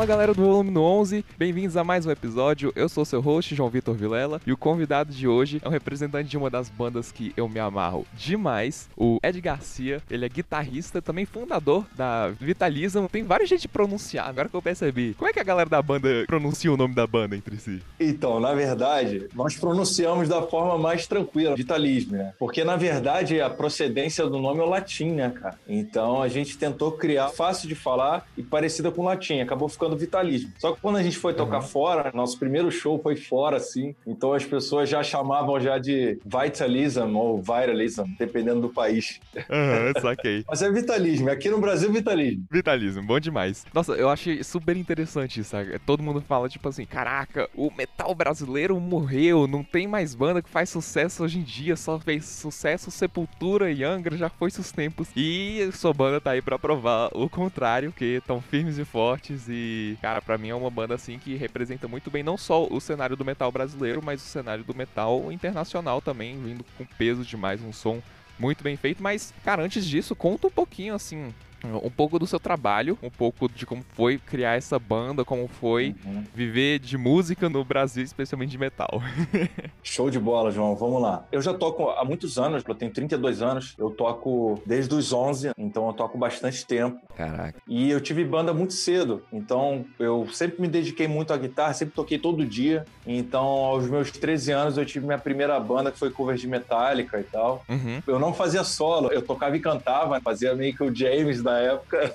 Fala galera do Volume 11, bem-vindos a mais um episódio. Eu sou seu host, João Vitor Vilela, e o convidado de hoje é um representante de uma das bandas que eu me amarro demais, o Ed Garcia. Ele é guitarrista, também fundador da Vitalism. Tem várias gente pronunciar, agora que eu percebi. Como é que a galera da banda pronuncia o nome da banda entre si? Então, na verdade, nós pronunciamos da forma mais tranquila, Vitalism, né? Porque, na verdade, a procedência do nome é o latim, né, cara? Então, a gente tentou criar fácil de falar e parecida com o latim. Acabou ficando vitalismo. Só que quando a gente foi tocar uhum. fora, nosso primeiro show foi fora, assim. Então as pessoas já chamavam já de vitalism ou viralism, dependendo do país. Uhum, saquei. Mas é vitalismo. Aqui no Brasil, vitalismo. Vitalismo, bom demais. Nossa, eu achei super interessante isso, sabe? Todo mundo fala, tipo assim, caraca, o metal brasileiro morreu, não tem mais banda que faz sucesso hoje em dia, só fez sucesso Sepultura e Angra, já foi seus tempos. E sua banda tá aí pra provar o contrário, que estão firmes e fortes e cara, para mim é uma banda assim que representa muito bem não só o cenário do metal brasileiro, mas o cenário do metal internacional também, vindo com peso demais, um som muito bem feito. Mas, cara, antes disso, conta um pouquinho assim um pouco do seu trabalho, um pouco de como foi criar essa banda, como foi uhum. viver de música no Brasil, especialmente de metal. Show de bola, João. Vamos lá. Eu já toco há muitos anos, eu tenho 32 anos, eu toco desde os 11, então eu toco bastante tempo. Caraca. E eu tive banda muito cedo, então eu sempre me dediquei muito à guitarra, sempre toquei todo dia. Então, aos meus 13 anos, eu tive minha primeira banda, que foi cover de Metallica e tal. Uhum. Eu não fazia solo, eu tocava e cantava, fazia meio que o James da da época.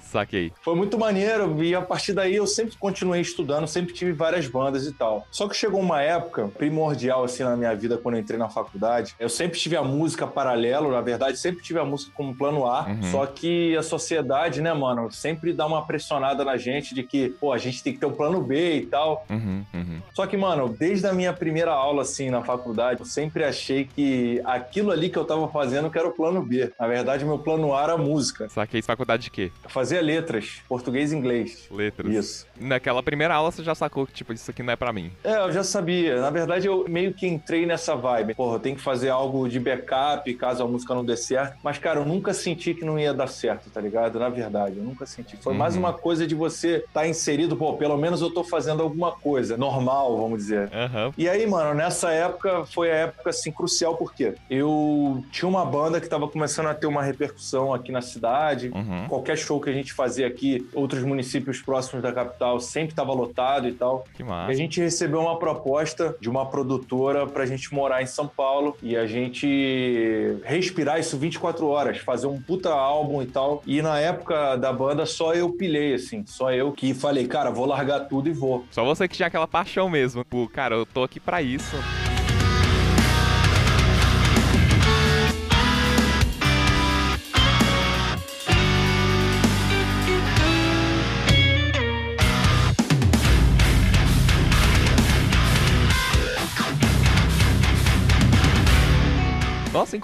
Saquei. Foi muito maneiro e a partir daí eu sempre continuei estudando, sempre tive várias bandas e tal. Só que chegou uma época primordial assim na minha vida quando eu entrei na faculdade. Eu sempre tive a música paralelo, na verdade, sempre tive a música como plano A. Uhum. Só que a sociedade, né, mano, sempre dá uma pressionada na gente de que, pô, a gente tem que ter um plano B e tal. Uhum, uhum. Só que, mano, desde a minha primeira aula assim na faculdade, eu sempre achei que aquilo ali que eu tava fazendo que era o plano B. Na verdade, meu plano A era a música. Saquei fez faculdade de quê? Eu fazia letras, português e inglês. Letras. Isso. Naquela primeira aula você já sacou que, tipo, isso aqui não é para mim. É, eu já sabia. Na verdade, eu meio que entrei nessa vibe. Porra, eu tenho que fazer algo de backup caso a música não dê certo. Mas, cara, eu nunca senti que não ia dar certo, tá ligado? Na verdade, eu nunca senti. Foi uhum. mais uma coisa de você estar tá inserido, pô, pelo menos eu tô fazendo alguma coisa normal, vamos dizer. Uhum. E aí, mano, nessa época foi a época, assim, crucial, porque eu tinha uma banda que tava começando a ter uma repercussão aqui na cidade. Uhum. Qualquer show que a gente fazia aqui, outros municípios próximos da capital, sempre estava lotado e tal. Que massa. E a gente recebeu uma proposta de uma produtora para a gente morar em São Paulo e a gente respirar isso 24 horas, fazer um puta álbum e tal. E na época da banda, só eu pilhei, assim. Só eu que falei, cara, vou largar tudo e vou. Só você que tinha aquela paixão mesmo. Pô, cara, eu tô aqui para isso.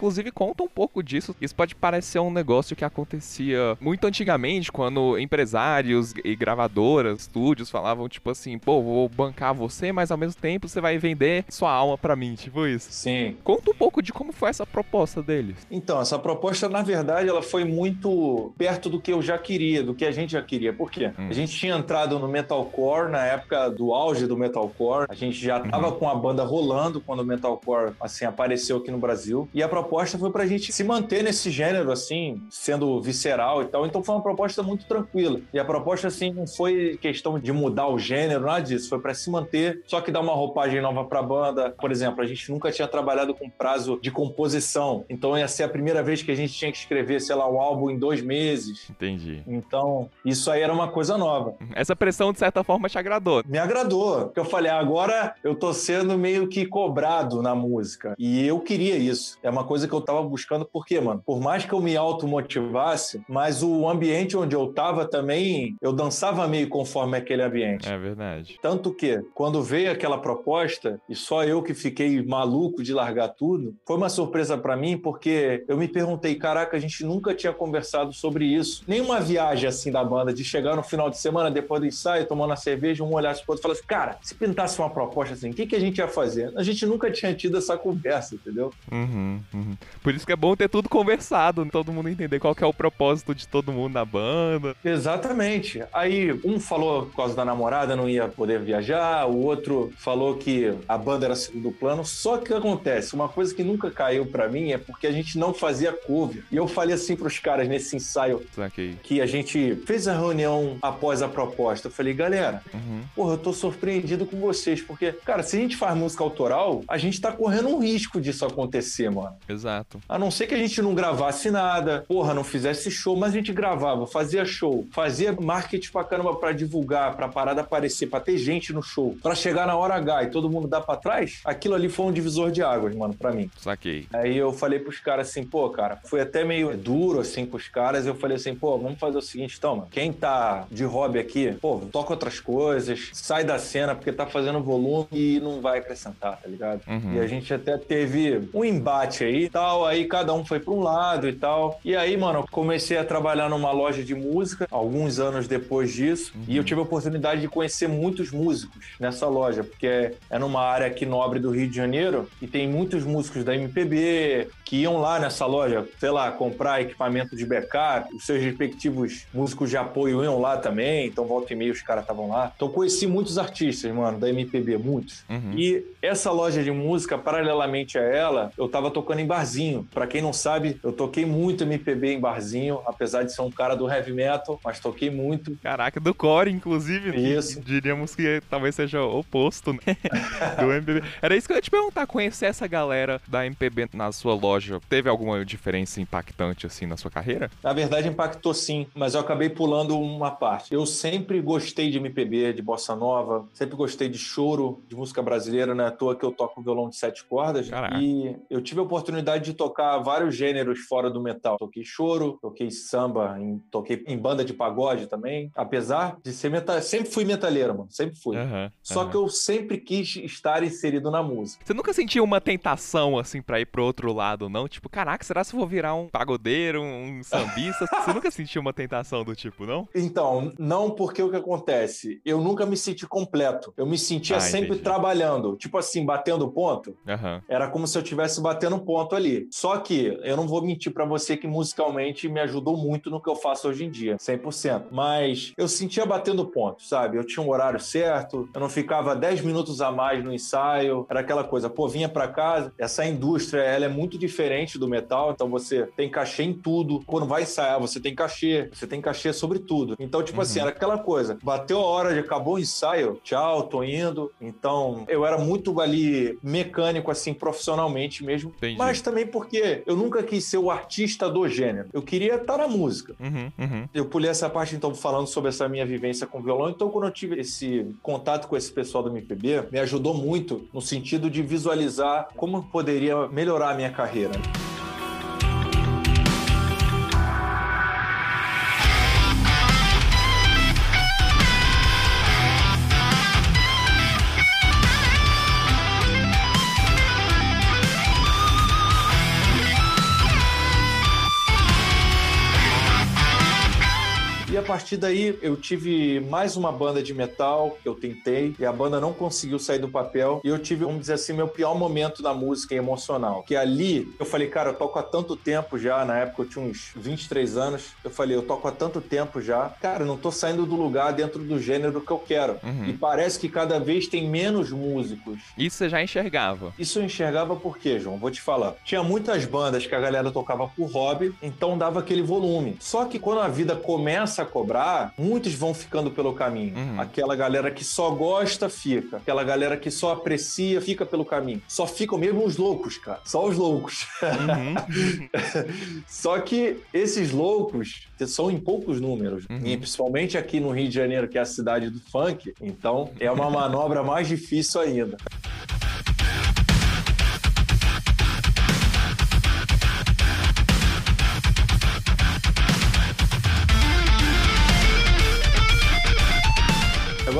Inclusive conta um pouco disso. Isso pode parecer um negócio que acontecia muito antigamente, quando empresários e gravadoras, estúdios falavam tipo assim, pô, vou bancar você, mas ao mesmo tempo você vai vender sua alma para mim, tipo isso. Sim. Conta um pouco de como foi essa proposta deles. Então, essa proposta, na verdade, ela foi muito perto do que eu já queria, do que a gente já queria. Por quê? Hum. A gente tinha entrado no metalcore na época do auge do metalcore. A gente já tava uhum. com a banda rolando quando o metalcore assim apareceu aqui no Brasil. E a proposta foi pra gente se manter nesse gênero, assim, sendo visceral e tal. Então foi uma proposta muito tranquila. E a proposta, assim, não foi questão de mudar o gênero, nada disso. Foi para se manter, só que dar uma roupagem nova pra banda. Por exemplo, a gente nunca tinha trabalhado com prazo de composição. Então ia ser a primeira vez que a gente tinha que escrever, sei lá, um álbum em dois meses. Entendi. Então, isso aí era uma coisa nova. Essa pressão, de certa forma, te agradou? Me agradou. Porque eu falei, ah, agora eu tô sendo meio que cobrado na música. E eu queria isso. É uma coisa que eu tava buscando, porque, mano, por mais que eu me automotivasse, mas o ambiente onde eu tava também, eu dançava meio conforme aquele ambiente. É verdade. Tanto que, quando veio aquela proposta, e só eu que fiquei maluco de largar tudo, foi uma surpresa para mim, porque eu me perguntei, caraca, a gente nunca tinha conversado sobre isso. Nenhuma viagem assim da banda, de chegar no final de semana, depois do ensaio, tomando a cerveja, um olhasse pro outro e falasse, cara, se pintasse uma proposta assim, o que, que a gente ia fazer? A gente nunca tinha tido essa conversa, entendeu? Uhum. Uhum, uhum. Por isso que é bom ter tudo conversado, todo mundo entender qual é o propósito de todo mundo na banda. Exatamente. Aí um falou por causa da namorada não ia poder viajar, o outro falou que a banda era segundo plano. Só que o que acontece? Uma coisa que nunca caiu para mim é porque a gente não fazia cover. E eu falei assim pros caras nesse ensaio Saquei. que a gente fez a reunião após a proposta. Eu falei, galera, Uhum. porra, eu tô surpreendido com vocês, porque, cara, se a gente faz música autoral, a gente tá correndo um risco disso acontecer, mano. Exato. A não ser que a gente não gravasse nada, porra, não fizesse show, mas a gente gravava, fazia show, fazia marketing pra caramba pra divulgar, pra parada aparecer, pra ter gente no show, pra chegar na hora H e todo mundo dar pra trás, aquilo ali foi um divisor de águas, mano, pra mim. Saquei. Aí eu falei pros caras assim, pô, cara, foi até meio duro assim com os caras. Eu falei assim, pô, vamos fazer o seguinte, então, mano, quem tá de hobby aqui, pô, toca outras coisas, sai da cena porque tá fazendo volume e não vai acrescentar, tá ligado? Uhum. E a gente até teve um embate aí e tal, aí cada um foi pra um lado e tal. E aí, mano, eu comecei a trabalhar numa loja de música alguns anos depois disso, e eu tive a oportunidade de conhecer muitos músicos nessa loja, porque é, é numa área aqui nobre do Rio de Janeiro e tem muitos músicos da MPB que iam lá nessa loja, sei lá, comprar equipamento de backup, os seus respectivos músicos de apoio iam lá também, então volta e meia os caras estavam lá. Então conheci muitos artistas, mano, da MPB, muitos. Uhum. E essa loja de música, paralelamente a ela, eu tava tocando em barzinho. Pra quem não sabe, eu toquei muito MPB em barzinho, apesar de ser um cara do heavy metal, mas toquei muito. Caraca, do core, inclusive. Isso. Diríamos que talvez seja o oposto, né? do MPB. Era isso que eu ia te perguntar, conhecer essa galera da MPB na sua loja, teve alguma diferença impactante, assim, na sua carreira? Na verdade, impactou sim, mas eu acabei pulando uma parte. Eu sempre gostei de MPB, de bossa nova, sempre gostei de choro, de música brasileira, não é à toa que eu toco violão de sete cordas. Caraca. E eu tive a oportunidade de tocar vários gêneros fora do metal. Toquei choro, toquei samba, em- toquei em banda de pagode também. Apesar de ser metal, sempre fui metaleiro, mano, sempre fui. Aham, Só aham. que eu sempre quis estar inserido na música. Você nunca sentiu uma tentação, assim, pra ir pro outro lado, não? Tipo, caraca, será que eu vou virar um pagodeiro, um sambista? Você nunca sentiu uma tentação do tipo, não? Então, não porque o que acontece? Eu nunca me senti completo. Eu me sentia Ah, sempre entendi. trabalhando. Tipo assim, batendo ponto. Aham. Era como se eu estivesse batendo ponto ali. Só que eu não vou mentir pra você que musicalmente me ajudou muito no que eu faço hoje em dia, 100%. Mas eu sentia batendo ponto, sabe? Eu tinha um horário certo, eu não ficava 10 minutos a mais no ensaio. Era aquela coisa, pô, vinha pra casa. Essa indústria, ela é muito diferente do metal, então você tem cachê em tudo. Quando vai ensaiar, você tem cachê. Você tem cachê sobre tudo. Então, tipo assim, era aquela coisa. Bateu a hora de acabou o ensaio, tchau, tô indo. Então, eu era muito ali mecânico, assim, profissionalmente mesmo. Entendi. Mas também porque eu nunca quis ser o artista do gênero. Eu queria estar na música. Uhum, uhum. Eu pulei essa parte, então, falando sobre essa minha vivência com violão. Então, quando eu tive esse contato com esse pessoal do MPB, me ajudou muito no sentido de visualizar como eu poderia melhorar a minha carreira. Partir daí eu tive mais uma banda de metal que eu tentei e a banda não conseguiu sair do papel. E eu tive, vamos dizer assim, meu pior momento na música emocional. Que ali eu falei, cara, eu toco há tanto tempo já. Na época eu tinha uns 23 anos. Eu falei, eu toco há tanto tempo já. Cara, eu não tô saindo do lugar dentro do gênero que eu quero. Uhum. E parece que cada vez tem menos músicos Isso você já enxergava. isso eu enxergava por quê, João? Vou te falar. Tinha muitas bandas que a galera tocava por hobby, então dava aquele volume. Só que quando a vida começa a cobrar, muitos vão ficando pelo caminho. Uhum. Aquela galera que só gosta, fica. Aquela galera que só aprecia, fica pelo caminho. Só ficam mesmo os loucos, cara. Só os loucos. Uhum. Só que esses loucos são em poucos números. Uhum. E principalmente aqui no Rio de Janeiro, que é a cidade do funk. Então é uma manobra mais difícil ainda.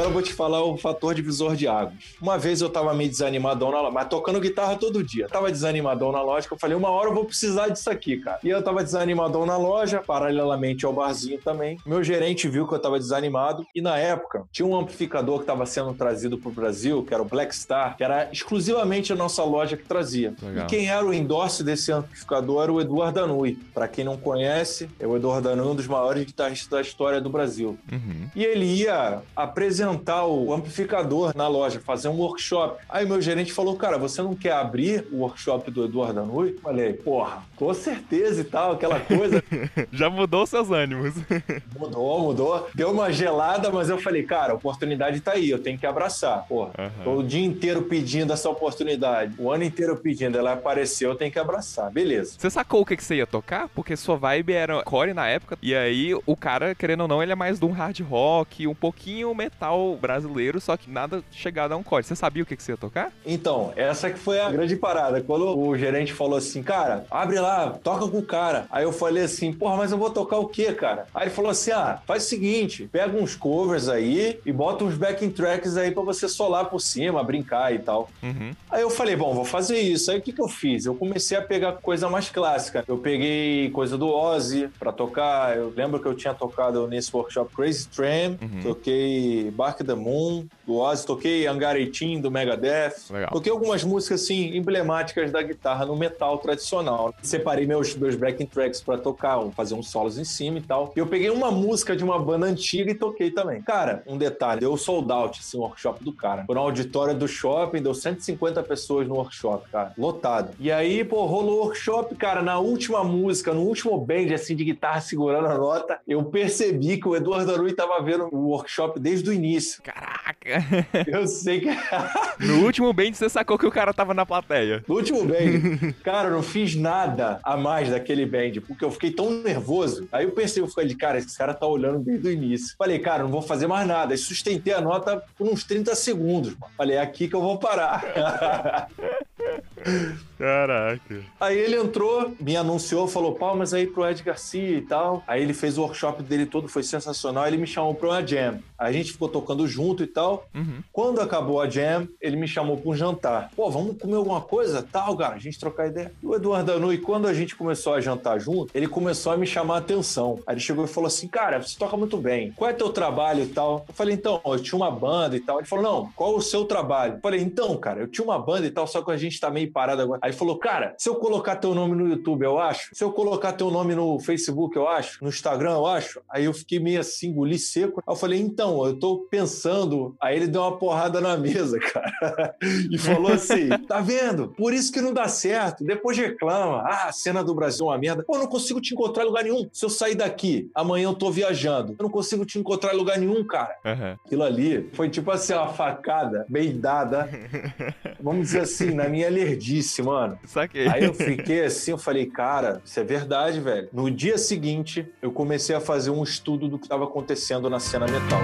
Agora eu vou te falar o fator divisor de águas. Uma vez eu tava meio desanimadão na loja, mas tocando guitarra todo dia. tava desanimadão na loja, que eu falei, uma hora eu vou precisar disso aqui, cara. E eu tava desanimadão na loja, paralelamente ao barzinho também. Meu gerente viu que eu tava desanimado e na época tinha um amplificador que tava sendo trazido pro Brasil, que era o Black Star, que era exclusivamente a nossa loja que trazia. Legal. E quem era o endorse desse amplificador era o Eduardo Danui. Para quem não conhece, é o Eduardo Danui, um dos maiores guitarristas da história do Brasil. Uhum. E ele ia apresentar o amplificador na loja, fazer um workshop. Aí meu gerente falou, cara, você não quer abrir o workshop do Eduardo Danui? Falei, porra, com certeza e tal, aquela coisa. Já mudou seus ânimos. mudou, mudou. Deu uma gelada, mas eu falei, cara, a oportunidade tá aí, eu tenho que abraçar. Porra, uhum. tô o dia inteiro pedindo essa oportunidade, o ano inteiro pedindo, ela apareceu, eu tenho que abraçar. Beleza. Você sacou o que, que você ia tocar? Porque sua vibe era core na época, e aí o cara, querendo ou não, ele é mais de um hard rock, um pouquinho metal brasileiro, só que nada chegado a um core. Você sabia o que, que você ia tocar? Então, essa que foi a grande parada. Quando o gerente falou assim, cara, abre lá, toca com o cara. Aí eu falei assim, porra, mas eu vou tocar o quê, cara? Aí ele falou assim, ah, faz o seguinte, pega uns covers aí e bota uns backing tracks aí pra você solar por cima, brincar e tal. Uhum. Aí eu falei, bom, vou fazer isso. Aí o que que eu fiz? Eu comecei a pegar coisa mais clássica. Eu peguei coisa do Ozzy pra tocar. Eu lembro que eu tinha tocado nesse workshop Crazy Tram, uhum. toquei Bark the Moon, do Ozzy, toquei Angaretim, do Megadeth. Legal. Toquei algumas músicas, assim, emblemáticas da guitarra no metal tradicional. Separei meus, meus backing tracks pra tocar, fazer uns solos em cima e tal. E eu peguei uma música de uma banda antiga e toquei também. Cara, um detalhe, deu sold out, assim, o workshop do cara. Foi na auditória do shopping, deu 150 pessoas no workshop, cara. Lotado. E aí, pô, rolou o workshop, cara, na última música, no último band, assim, de guitarra segurando a nota, eu percebi que o Eduardo Arui tava vendo o workshop desde o início. Caraca! Eu sei que. no último band você sacou que o cara tava na plateia. No último band. cara, eu não fiz nada a mais daquele band, porque eu fiquei tão nervoso. Aí eu pensei, eu falei, cara, esse cara tá olhando desde o início. Falei, cara, não vou fazer mais nada. Aí sustentei a nota por uns 30 segundos. Falei, é aqui que eu vou parar. Caraca. Aí ele entrou, me anunciou, falou palmas aí pro Ed Garcia e tal. Aí ele fez o workshop dele todo, foi sensacional. Ele me chamou pra uma jam. Aí a gente ficou tocando junto e tal. Uhum. Quando acabou a jam, ele me chamou pra um jantar. Pô, vamos comer alguma coisa? Tal, cara, a gente trocar ideia. E o Eduardo Danui, quando a gente começou a jantar junto, ele começou a me chamar a atenção. Aí ele chegou e falou assim, cara, você toca muito bem. Qual é teu trabalho e tal? Eu falei, então, eu tinha uma banda e tal. Ele falou, não, qual é o seu trabalho? Eu falei, então, cara, eu tinha uma banda e tal, só que a gente tá meio parado agora. Aí falou, cara, se eu colocar teu nome no YouTube, eu acho. Se eu colocar teu nome no Facebook, eu acho. No Instagram, eu acho. Aí eu fiquei meio assim, engoli seco. Aí eu falei, então, eu tô pensando. Aí ele deu uma porrada na mesa, cara. e falou assim: tá vendo? Por isso que não dá certo. Depois reclama. Ah, a cena do Brasil é uma merda. Pô, eu não consigo te encontrar em lugar nenhum. Se eu sair daqui, amanhã eu tô viajando. Eu não consigo te encontrar em lugar nenhum, cara. Uhum. Aquilo ali foi tipo assim, uma facada bem dada. Vamos dizer assim, na minha lerdice, mano. Saquei. Aí eu fiquei assim, eu falei, cara, isso é verdade, velho. No dia seguinte, eu comecei a fazer um estudo do que estava acontecendo na cena metal.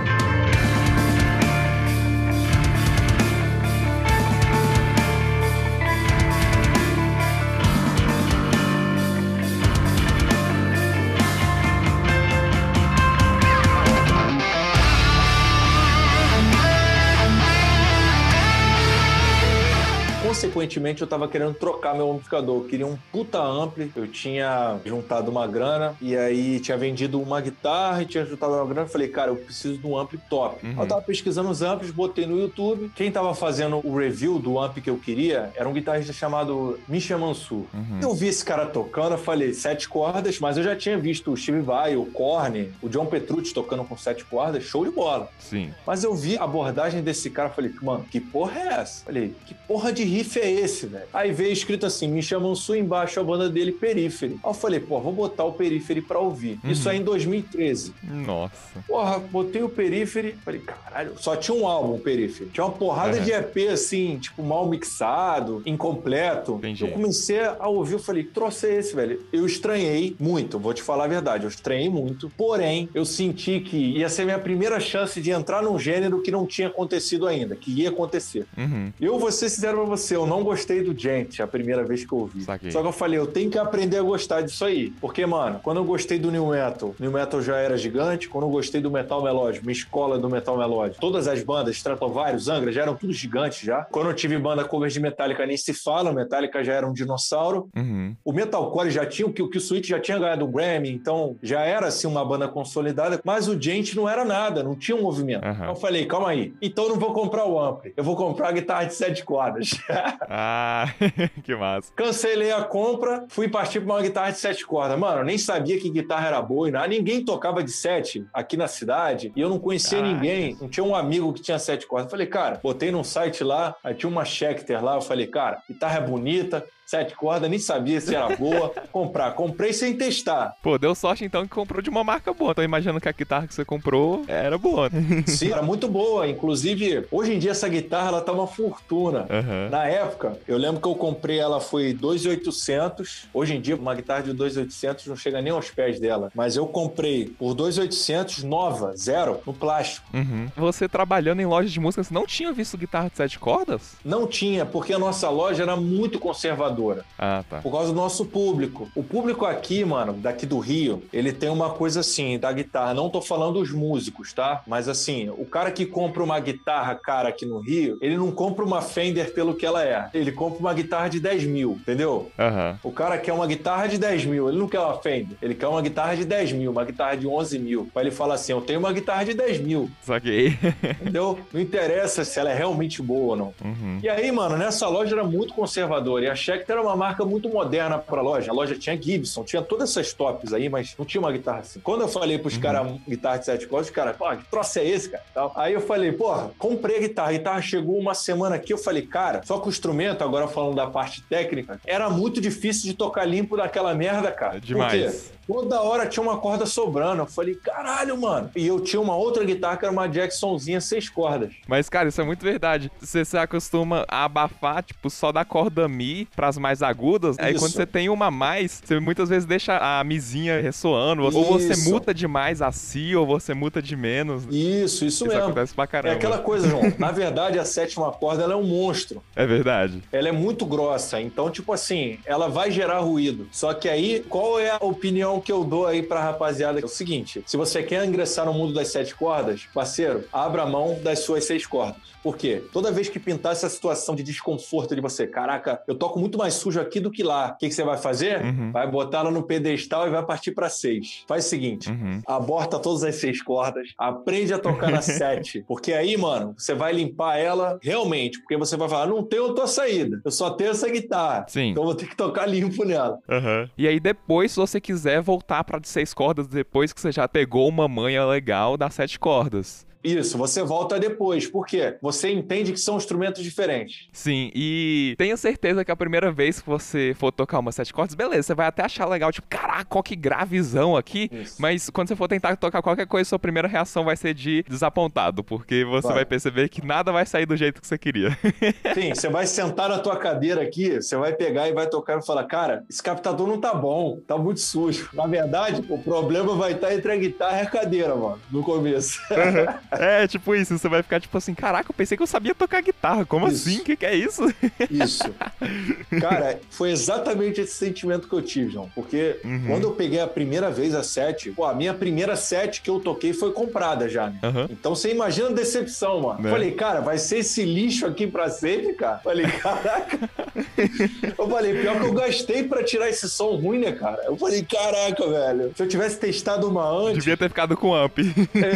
Consequentemente, eu tava querendo trocar meu amplificador. Eu queria um puta ampli. Eu tinha juntado uma grana e aí tinha vendido uma guitarra e tinha juntado uma grana. Falei, cara, eu preciso de um ampli top. Uhum. Eu tava pesquisando os amplis, botei no YouTube. Quem tava fazendo o review do amp que eu queria era um guitarrista chamado Misha Mansur. Uhum. Eu vi esse cara tocando, eu falei, sete cordas, mas eu já tinha visto o Steve Vai, o Korn, o John Petrucci tocando com sete cordas, show de bola. Sim. Mas eu vi a abordagem desse cara, falei, mano, que porra é essa? Falei, que porra de riff é esse, velho? Aí veio escrito assim: me chamam Sul embaixo a banda dele Periphery. Aí eu falei, pô, vou botar o Periphery pra ouvir. Uhum. Isso aí em 2013. Nossa. Porra, botei o Periphery. Falei, caralho, só tinha um álbum, o Periphery. Tinha uma porrada uhum. de EP assim, tipo, mal mixado, incompleto. Entendi. Eu comecei a ouvir, eu falei, trouxe esse, velho. Eu estranhei muito, vou te falar a verdade, eu estranhei muito. Porém, eu senti que ia ser minha primeira chance de entrar num gênero que não tinha acontecido ainda, que ia acontecer. Uhum. Eu vou ser sincero pra você, eu não gostei gostei do Gent a primeira vez que eu ouvi. Saquei. Só que eu falei, eu tenho que aprender a gostar disso aí. Porque, mano, quando eu gostei do New Metal, New Metal já era gigante. Quando eu gostei do Metal Melódico, minha escola do Metal Melódico, todas as bandas, Stratovarius, Angra, já eram tudo gigantes já. Quando eu tive banda covers de Metallica, nem se fala. Metallica já era um dinossauro. Uhum. O Metalcore já tinha, o que o Switch já tinha ganhado o Grammy, então já era assim uma banda consolidada, mas o Gent não era nada, não tinha um movimento. Aham. Então eu falei, calma aí, então eu não vou comprar o ampli, eu vou comprar a guitarra de sete cordas. Ah, que massa. Cancelei a compra, fui partir para uma guitarra de sete cordas. Mano, eu nem sabia que guitarra era boa e nada. Ninguém tocava de sete aqui na cidade e eu não conhecia ninguém. Não tinha um amigo que tinha sete cordas. Eu falei, cara, botei num site lá, aí tinha uma Schecter lá. Eu falei, cara, guitarra é bonita, sete cordas, nem sabia se era boa. Comprar. Comprei sem testar. Pô, deu sorte então que comprou de uma marca boa. Tô imaginando que a guitarra que você comprou era boa. né? Sim, era muito boa. Inclusive, hoje em dia essa guitarra ela tá uma fortuna. Aham. Na época, eu lembro que eu comprei ela foi 2.800. Hoje em dia, uma guitarra de 2.800 não chega nem aos pés dela. Mas eu comprei por 2.800 nova, zero, no plástico. Uhum. Você trabalhando em loja de música, você não tinha visto guitarra de sete cordas? Não tinha, porque a nossa loja era muito conservadora. Ah, tá. Por causa do nosso público. O público aqui, mano, daqui do Rio, ele tem uma coisa assim, da guitarra. Não tô falando dos músicos, tá? Mas assim, o cara que compra uma guitarra cara aqui no Rio, ele não compra uma Fender pelo que ela é. Ele compra uma guitarra de 10 mil, entendeu? Aham. O cara quer uma guitarra de 10 mil, ele não quer uma Fender. Ele quer uma guitarra de 10 mil, uma guitarra de 11 mil. Aí ele fala assim: Eu tenho uma guitarra de 10 mil, Saquei. entendeu? Não interessa se ela é realmente boa ou não. Uhum. E aí, mano, nessa loja era muito conservadora. E a Schecter era uma marca muito moderna pra loja. A loja tinha Gibson, tinha todas essas tops aí, mas não tinha uma guitarra assim. Quando eu falei pros caras guitarra de sete cordas, os caras, pô, que troço é esse, cara? Tal. Aí eu falei, porra, comprei a guitarra. A guitarra chegou uma semana aqui. Eu falei, cara, só que o instrumento, agora falando da parte técnica, era muito difícil de tocar limpo daquela merda, cara. É demais. Por quê? Toda hora tinha uma corda sobrando. Eu falei, caralho, mano. E eu tinha uma outra guitarra que era uma Jacksonzinha seis cordas. Mas, cara, isso é muito verdade. Você se acostuma a abafar, tipo, só da corda Mi pras mais agudas. Aí Isso. quando você tem uma mais, você muitas vezes deixa a Mizinha ressoando. Ou você Isso. muta demais a Si, ou você muta de menos. Isso, isso, Isso mesmo. acontece pra É caramba. aquela coisa, João. Na verdade, a sétima corda ela é um monstro. É verdade. Ela é muito grossa. Então, tipo assim, ela vai gerar ruído. Só que aí, qual é a opinião que eu dou aí pra rapaziada? É o seguinte: se você quer ingressar no mundo das sete cordas, parceiro, abra mão das suas seis cordas. Por quê? Toda vez que pintar essa situação de desconforto de você, caraca, eu toco muito mais sujo aqui do que lá. O que, que você vai fazer? Uhum. Vai botar ela no pedestal e vai partir pra seis. Faz o seguinte: Uhum. aborta todas as seis cordas, aprende a tocar na sete. Porque aí, mano, você vai limpar ela realmente. Porque você vai falar: não tenho outra saída, eu só tenho essa guitarra. Sim. Então eu vou ter que tocar limpo nela. Aham. E aí depois, se você quiser voltar pra de seis cordas, depois que você já pegou uma manha legal das sete cordas. Isso, você volta depois. Por quê? Você entende que são instrumentos diferentes. Sim, e tenha certeza que a primeira vez que você for tocar uma sete cordas, beleza, você vai até achar legal, tipo, caraca, qual que gravizão aqui. Isso. Mas quando você for tentar tocar qualquer coisa, sua primeira reação vai ser de desapontado, porque você Vai. vai perceber que nada vai sair do jeito que você queria. Sim, você vai sentar na tua cadeira aqui, você vai pegar e vai tocar e falar: cara, esse captador não tá bom, tá muito sujo. Na verdade, o problema vai estar entre a guitarra e a cadeira, mano, no começo. é, tipo isso, você vai ficar tipo assim, caraca, eu pensei que eu sabia tocar guitarra, como Isso. assim? O que, que é isso? Isso. Cara, foi exatamente esse sentimento que eu tive, João. Porque Uhum. quando eu peguei a primeira vez a set, pô, a minha primeira set que eu toquei foi comprada já, né? Aham. Então você imagina a decepção, mano. Né? Falei, cara, vai ser esse lixo aqui pra sempre, cara? Falei, caraca. eu falei, pior que eu gastei pra tirar esse som ruim, né, cara? Eu falei, caraca, velho. Se eu tivesse testado uma antes. Devia ter ficado com amp.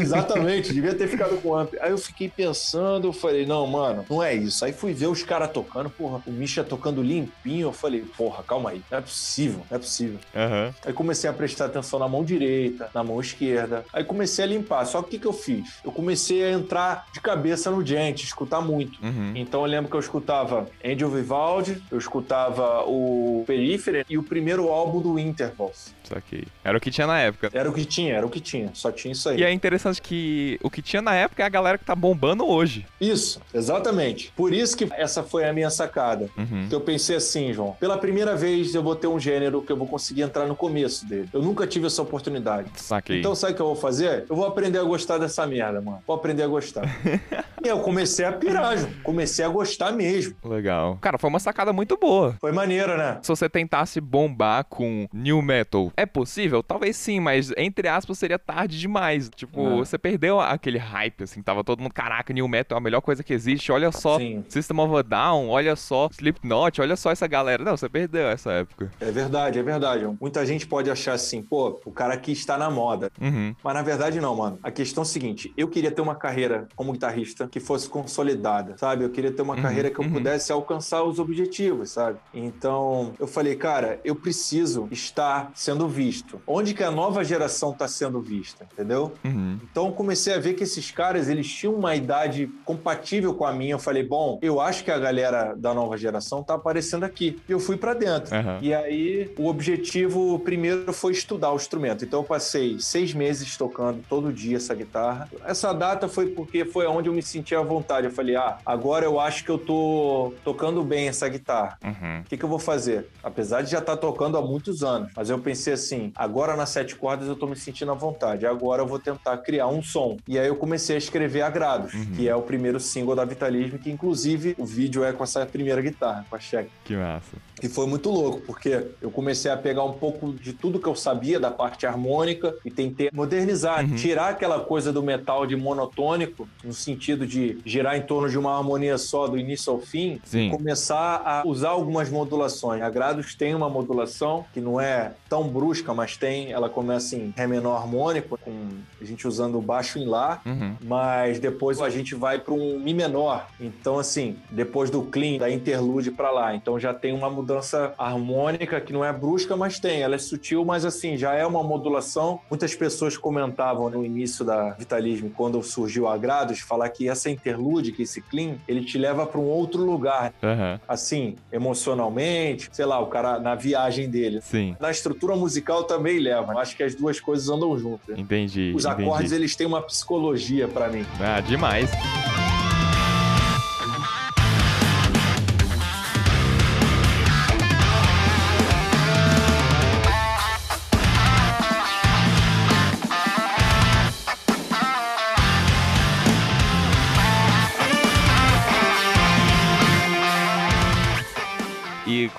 Exatamente, devia ter ficado com amp. Aí eu fiquei pensando, eu falei, não, mano, não é isso. Aí fui ver os caras tocando, porra, o Misha tocando limpinho. Eu falei, porra, calma aí, não é possível, não é possível. Aham. Aí comecei a prestar atenção na mão direita, na mão esquerda. Aí comecei a limpar. Só que o que, que eu fiz? Eu comecei a entrar de cabeça no gente, escutar muito. Uhum. Então eu lembro que eu escutava Angel Vivaldi, eu escutava o Periphery e o primeiro álbum do Intervals. Saquei. Era o que tinha na época. Era o que tinha, era o que tinha. Só tinha isso aí. E é interessante que o que tinha na época é a galera que tá bombando hoje. Isso, exatamente. Por isso que essa foi a minha sacada. Uhum. Que eu pensei assim, João, pela primeira vez eu vou ter um gênero que eu vou conseguir entrar no começo dele. Eu nunca tive essa oportunidade. Saquei. Então sabe o que eu vou fazer? Eu vou aprender a gostar dessa merda, mano. Vou aprender a gostar. E eu comecei a pirar, João. comecei a gostar mesmo. Legal. Cara, foi uma sacada muito boa. Foi maneiro, né? Se você tentasse bombar com new metal, é possível? Talvez sim, mas entre aspas seria tarde demais. Tipo, É. você perdeu aquele hype, assim, tava todo mundo, caraca, new metal é a melhor coisa que existe, olha só Sim. System of a Down, olha só Slipknot, olha só essa galera. Não, você perdeu essa época. É verdade, é verdade. Muita gente pode achar assim, pô, o cara aqui está na moda. Uhum. Mas na verdade não, mano. A questão é a seguinte, eu queria ter uma carreira como guitarrista que fosse consolidada, sabe? Eu queria ter uma Uhum, carreira que eu uhum. pudesse alcançar os objetivos, sabe? Então, eu falei, cara, eu preciso estar sendo visto. Onde que a nova geração está sendo vista, entendeu? Uhum. Então eu comecei a ver que esses caras, eles tinham uma idade compatível com a minha. Eu falei, bom, eu acho que a galera da nova geração tá aparecendo aqui. E eu fui pra dentro. Aham. E aí o objetivo primeiro foi estudar o instrumento. Então eu passei seis meses tocando todo dia essa guitarra. Essa data foi porque foi onde eu me senti à vontade. Eu falei, ah, agora eu acho que eu tô tocando bem essa guitarra. Uhum. O que, que eu vou fazer? Apesar de já estar tocando há muitos anos, mas eu pensei assim: agora nas sete cordas eu tô me sentindo à vontade, agora eu vou tentar criar um som. E aí eu comecei a escrever Agrados, Uhum. que é o primeiro single da Vitalismo, que inclusive o vídeo é com essa primeira guitarra, com a Check. Que massa. E foi muito louco, porque eu comecei a pegar um pouco de tudo que eu sabia da parte harmônica e tentei modernizar, Uhum. tirar aquela coisa do metal de monotônico, no sentido de girar em torno de uma harmonia só do início ao fim, Sim. começar a usar algumas modulações. A Grados tem uma modulação que não é tão brusca, mas tem, ela começa em Ré menor harmônico, com a gente usando o baixo em Lá, Uhum. mas depois a gente vai para um Mi menor. Então, assim, depois do clean, da interlude para lá. Então já tem uma mudança harmônica que não é brusca, mas tem. Ela é sutil, mas assim, já é uma modulação. Muitas pessoas comentavam no início da Vitalismo, quando surgiu a Grados, falar que essa interlude, que esse clean, ele te leva para um outro lugar. Aham. Assim, emocionalmente, sei lá, o cara na viagem dele. Sim. Na estrutura musical também leva. Acho que as duas coisas andam juntas. Entendi. Os entendi. acordes, eles têm uma psicologia para mim. Ah, demais.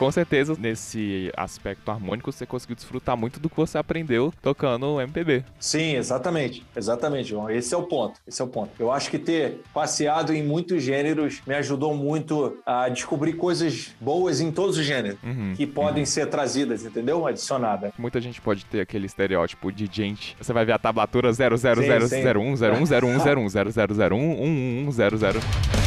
Com certeza, nesse aspecto harmônico, você conseguiu desfrutar muito do que você aprendeu tocando MPB. Sim, exatamente. Exatamente, João. Esse é o ponto. Esse é o ponto. Eu acho que ter passeado em muitos gêneros me ajudou muito a descobrir coisas boas em todos os gêneros Uhum. que podem ser trazidas, entendeu? Adicionadas. Muita gente pode ter aquele estereótipo de gente. Você vai ver a tablatura 00001, sim. 01, 01, 01, 0001,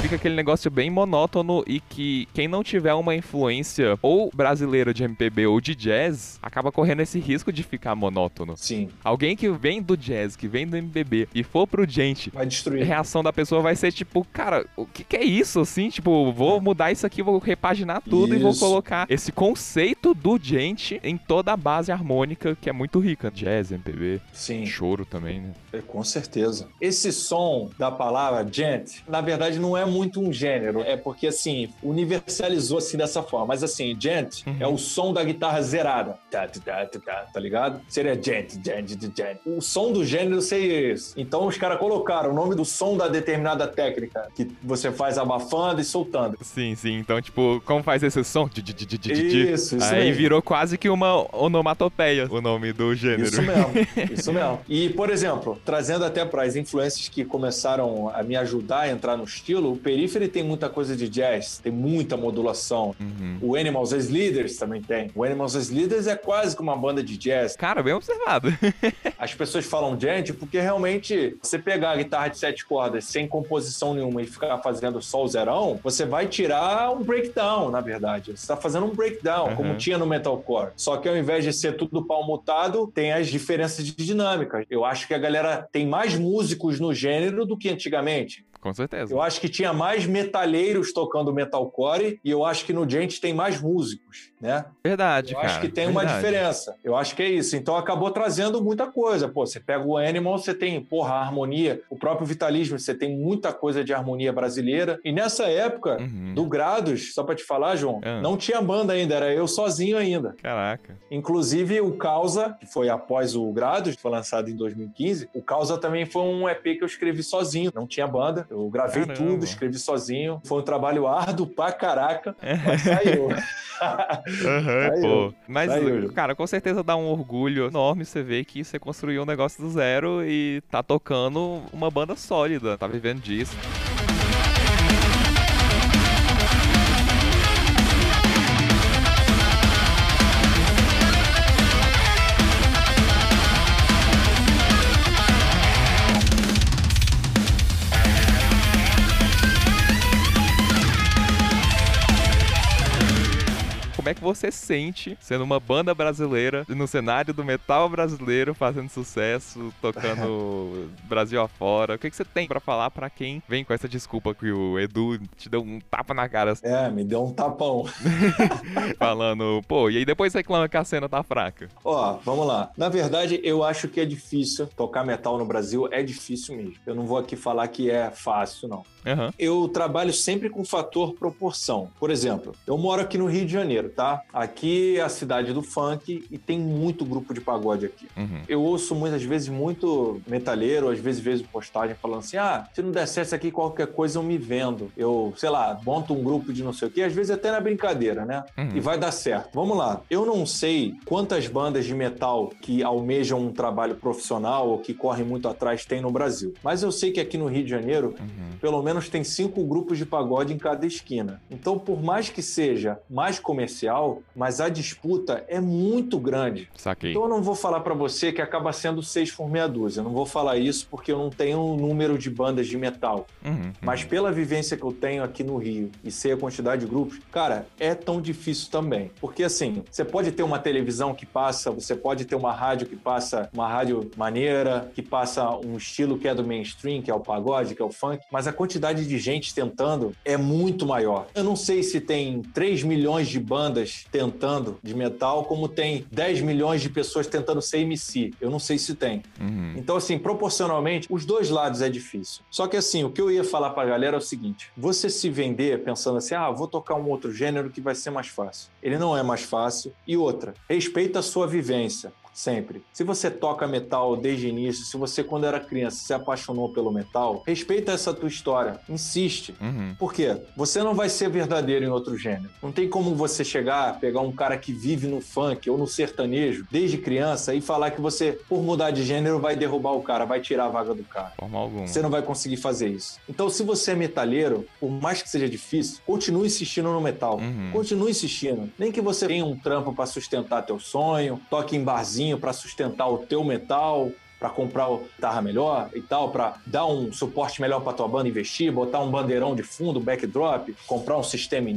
Fica aquele negócio bem monótono e que quem não tiver uma influência ou brasileira de MPB ou de jazz acaba correndo esse risco de ficar monótono. Sim. Alguém que vem do jazz, que vem do MPB e for pro gente, Vai a destruir. reação da pessoa vai ser tipo, cara, o que, que é isso assim? Tipo, vou mudar isso aqui, vou repaginar tudo e vou Isso. colocar esse conceito do gente em toda a base harmônica que é muito rica. Jazz, MPB, Sim. choro também, né? É, Com certeza. Esse som da palavra gent, na verdade, não é muito um gênero. É porque, assim, universalizou assim dessa forma. Mas, assim, gent Uhum. é o som da guitarra zerada. Tá, tá, tá, tá, tá, tá ligado? Seria gent, gent, gent. O som do gênero seria esse. Então, os caras colocaram o nome do som da determinada técnica que você faz abafando e soltando. Sim, sim. Então, tipo, como faz esse som? Isso, isso Aí virou quase que uma onomatopeia o nome do gênero. Isso mesmo, isso mesmo. E, por exemplo, trazendo até para as influências que começaram a me ajudar a entrar no estilo, o Periphery tem muita coisa de jazz, tem muita modulação. Uhum. O Animals as Leaders também tem. O Animals as Leaders é quase que uma banda de jazz. Cara, bem observado. As pessoas falam gente porque realmente você pegar a guitarra de sete cordas sem composição nenhuma e ficar fazendo só o zerão, você vai tirar um breakdown, na verdade. Você está fazendo um breakdown, Uhum. como tinha no metalcore. Só que ao invés de ser tudo pau mutado, tem as diferenças de dinâmica. Eu acho que a galera tem mais músicos no gênero do que antigamente. Com certeza. Eu acho que tinha mais metalheiros tocando metalcore e eu acho que no Gente tem mais músicos, né? Verdade, eu cara. acho que tem verdade. uma diferença. Eu acho que é isso. Então acabou trazendo muita coisa. Pô, você pega o Animal, você tem, porra, a harmonia, o próprio Vitalismo, você tem muita coisa de harmonia brasileira. E nessa época, Uhum. do Grados, só pra te falar, João, Ah. não tinha banda ainda, era eu sozinho ainda. Caraca. Inclusive, o Causa, que foi após o Grados, que foi lançado em 2015, o Causa também foi um EP que eu escrevi sozinho, não tinha banda. Eu gravei Caramba. tudo, escrevi sozinho. Foi um trabalho árduo pra caraca, mas saiu. Aham, Saiu. pô. Mas, Saiu. cara, com certeza dá um orgulho enorme você ver que você construiu um negócio do zero e tá tocando uma banda sólida, tá vivendo disso. Como é que você sente sendo uma banda brasileira no cenário do metal brasileiro, fazendo sucesso, tocando Brasil afora? O que, que você tem pra falar pra quem vem com essa desculpa que o Edu te deu um tapa na cara É, me deu um tapão. falando, pô, e aí depois reclama que a cena tá fraca? Ó, vamos lá. Na verdade, eu acho que é difícil tocar metal no Brasil, é difícil mesmo. Eu não vou aqui falar que é fácil, não. Aham. eu trabalho sempre com fator proporção. Por exemplo, eu moro aqui no Rio de Janeiro, tá? Aqui é a cidade do funk e tem muito grupo de pagode aqui. Uhum. Eu ouço muitas vezes muito metalheiro, às vezes vejo postagem falando assim: ah, se não der certo aqui, qualquer coisa eu me vendo. Eu, sei lá, monto um grupo de não sei o quê, às vezes até na brincadeira, né? Uhum. E vai dar certo. Vamos lá. Eu não sei quantas bandas de metal que almejam um trabalho profissional ou que correm muito atrás tem no Brasil. Mas eu sei que aqui no Rio de Janeiro Uhum. pelo menos tem cinco grupos de pagode em cada esquina. Então, por mais que seja mais comercial, mas a disputa é muito grande. Saquei. Então, eu não vou falar para você que acaba sendo seis por meia dúzia. Eu não vou falar isso porque eu não tenho um número de bandas de metal. Uhum. Mas pela vivência que eu tenho aqui no Rio e sei a quantidade de grupos, cara, é tão difícil também. Porque assim, você pode ter uma televisão que passa, você pode ter uma rádio que passa uma rádio maneira, que passa um estilo que é do mainstream, que é o pagode, que é o funk, mas a quantidade de gente tentando é muito maior. Eu não sei se tem 3 milhões de bandas tentando de metal, como tem 10 milhões de pessoas tentando ser MC. Eu não sei se tem. Uhum. Então, assim, proporcionalmente, os dois lados é difícil. Só que, assim, o que eu ia falar pra galera é o seguinte: você se vender pensando assim, ah, vou tocar um outro gênero que vai ser mais fácil. Ele não é mais fácil. E outra, respeita a sua vivência. Sempre. Se você toca metal desde o início, se você, quando era criança, se apaixonou pelo metal, respeita essa tua história. Insiste. Uhum. Por quê? Você não vai ser verdadeiro em outro gênero. Não tem como você chegar, pegar um cara que vive no funk ou no sertanejo desde criança e falar que você, por mudar de gênero, vai derrubar o cara, vai tirar a vaga do cara. Forma alguma. Você não vai conseguir fazer isso. Então, se você é metalheiro, por mais que seja difícil, continue insistindo no metal. Uhum. Continue insistindo. Nem que você tenha um trampo para sustentar teu sonho, toque em barzinho para sustentar o teu metal, para comprar o guitarra melhor e tal, para dar um suporte melhor para tua banda investir, botar um bandeirão de fundo, backdrop, comprar um sistema in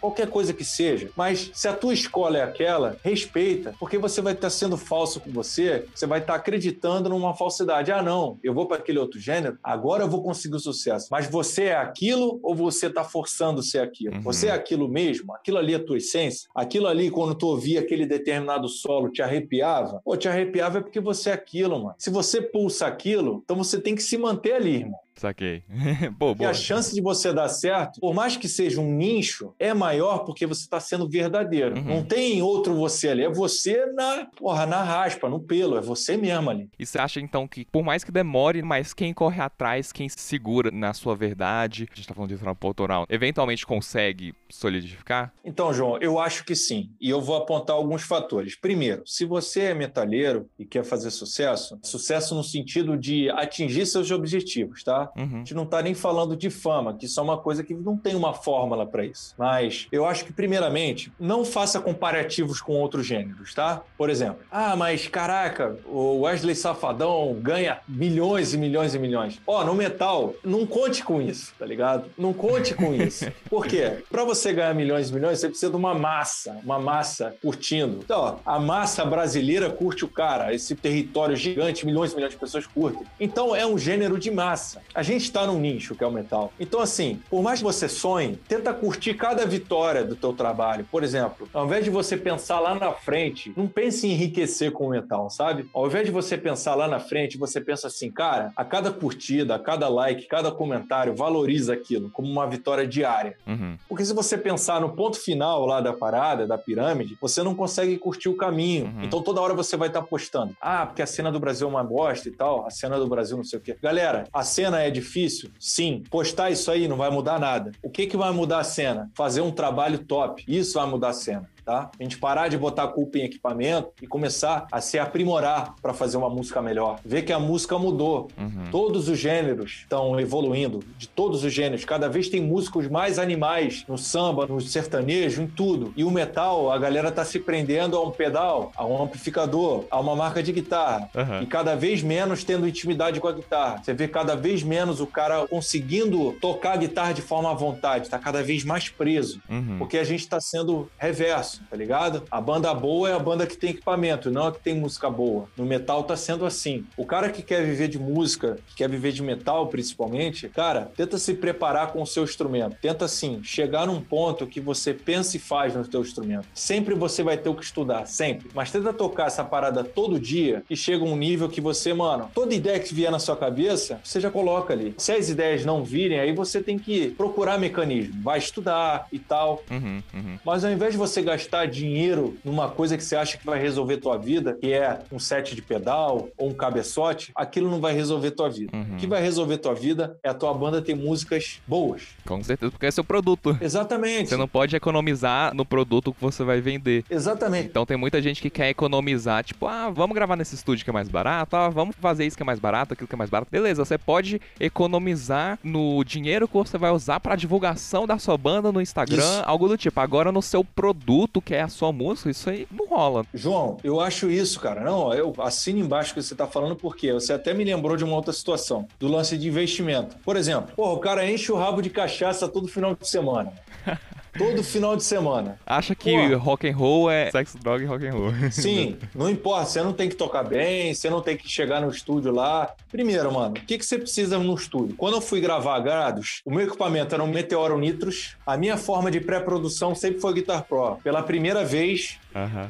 qualquer coisa que seja. Mas se a tua escola é aquela, respeita, porque você vai estar sendo falso com você, você vai estar acreditando numa falsidade. Ah, não, eu vou para aquele outro gênero, agora eu vou conseguir o sucesso. Mas você é aquilo ou você está forçando ser aquilo? Uhum. Você é aquilo mesmo? Aquilo ali é a tua essência? Aquilo ali, quando tu ouvia aquele determinado solo, te arrepiava? Pô, te arrepiava é porque você é aquilo, mano. Se você pulsa aquilo, então você tem que se manter ali, irmão. Saquei. Pô, E a chance de você dar certo, por mais que seja um nicho, é maior porque você está sendo verdadeiro. Uhum. Não tem outro você ali. É você na, porra, na raspa, no pelo. É você mesmo ali. E você acha então que, por mais que demore, mas quem corre atrás, quem se segura na sua verdade, a gente tá falando de trampo autoral, eventualmente consegue solidificar? Então, João, eu acho que sim. E eu vou apontar alguns fatores. Primeiro, se você é metalheiro e quer fazer sucesso, sucesso no sentido de atingir seus objetivos, tá? A Uhum. gente não está nem falando de fama, que isso é uma coisa que não tem uma fórmula para isso. Mas eu acho que, primeiramente, não faça comparativos com outros gêneros, tá? Por exemplo, ah, mas caraca, o Wesley Safadão ganha milhões e milhões e milhões. Ó, no metal, não conte com isso, tá ligado? Não conte com isso. Por quê? Para você ganhar milhões e milhões, você precisa de uma massa, uma massa curtindo. Então, ó, a massa brasileira curte o cara, esse território gigante, milhões e milhões de pessoas curtem. Então, é um gênero de massa. A gente tá num nicho que é o metal. Então, assim, por mais que você sonhe, tenta curtir cada vitória do teu trabalho. Por exemplo, ao invés de você pensar lá na frente, não pense em enriquecer com o metal, sabe? Ao invés de você pensar lá na frente, você pensa assim, cara, a cada curtida, a cada like, cada comentário, valoriza aquilo como uma vitória diária. Uhum. Porque se você pensar no ponto final lá da parada, da pirâmide, você não consegue curtir o caminho. Uhum. Então toda hora você vai estar postando. Ah, porque a cena do Brasil é uma bosta e tal, a cena do Brasil não sei o quê. Galera, a cena é difícil? Sim. Postar isso aí não vai mudar nada. O que, que vai mudar a cena? Fazer um trabalho top. Isso vai mudar a cena tá? A gente parar de botar a culpa em equipamento e começar a se aprimorar para fazer uma música melhor. Ver que a música mudou. Uhum. Todos os gêneros estão evoluindo, de todos os gêneros. Cada vez tem músicos mais animais no samba, no sertanejo, em tudo. E o metal, a galera tá se prendendo a um pedal, a um amplificador, a uma marca de guitarra. Uhum. E cada vez menos tendo intimidade com a guitarra. Você vê cada vez menos o cara conseguindo tocar a guitarra de forma à vontade. Tá cada vez mais preso. Uhum. Porque a gente tá sendo reverso, tá ligado? A banda boa é a banda que tem equipamento, não a que tem música boa. No metal tá sendo assim. O cara que quer viver de música, que quer viver de metal principalmente, cara, tenta se preparar com o seu instrumento. Tenta assim, chegar num ponto que você pensa e faz no teu instrumento. Sempre você vai ter o que estudar, sempre. Mas tenta tocar essa parada todo dia e chega um nível que você, mano, toda ideia que vier na sua cabeça, você já coloca ali. Se as ideias não virem, aí você tem que procurar mecanismo. Vai estudar e tal. Uhum. Uhum. Mas ao invés de você gastar dinheiro numa coisa que você acha que vai resolver tua vida, que é um set de pedal ou um cabeçote, aquilo não vai resolver tua vida. Uhum. O que vai resolver tua vida é a tua banda ter músicas boas. Com certeza, porque é seu produto. Exatamente. Você não pode economizar no produto que você vai vender. Exatamente. Então tem muita gente que quer economizar, tipo, ah, vamos gravar nesse estúdio que é mais barato, ah, vamos fazer isso que é mais barato, aquilo que é mais barato. Beleza, você pode economizar no dinheiro que você vai usar pra divulgação da sua banda no Instagram, Isso. algo do tipo. Agora no seu produto, que é a sua música, isso aí não rola. João, eu acho isso, cara. Não, eu assino embaixo o que você tá falando, porque você até me lembrou de uma outra situação, do lance de investimento. Por exemplo, porra, o cara enche o rabo de cachaça todo final de semana. todo final de semana. Acha que Pô. rock and roll é sexo, droga e rock and roll. Sim, não importa, você não tem que tocar bem, você não tem que chegar no estúdio lá. Primeiro, mano, o que, que você precisa no estúdio? Quando eu fui gravar Grados, o meu equipamento era um Meteoro Nitros. A minha forma de pré-produção sempre foi Guitar Pro. Pela primeira vez,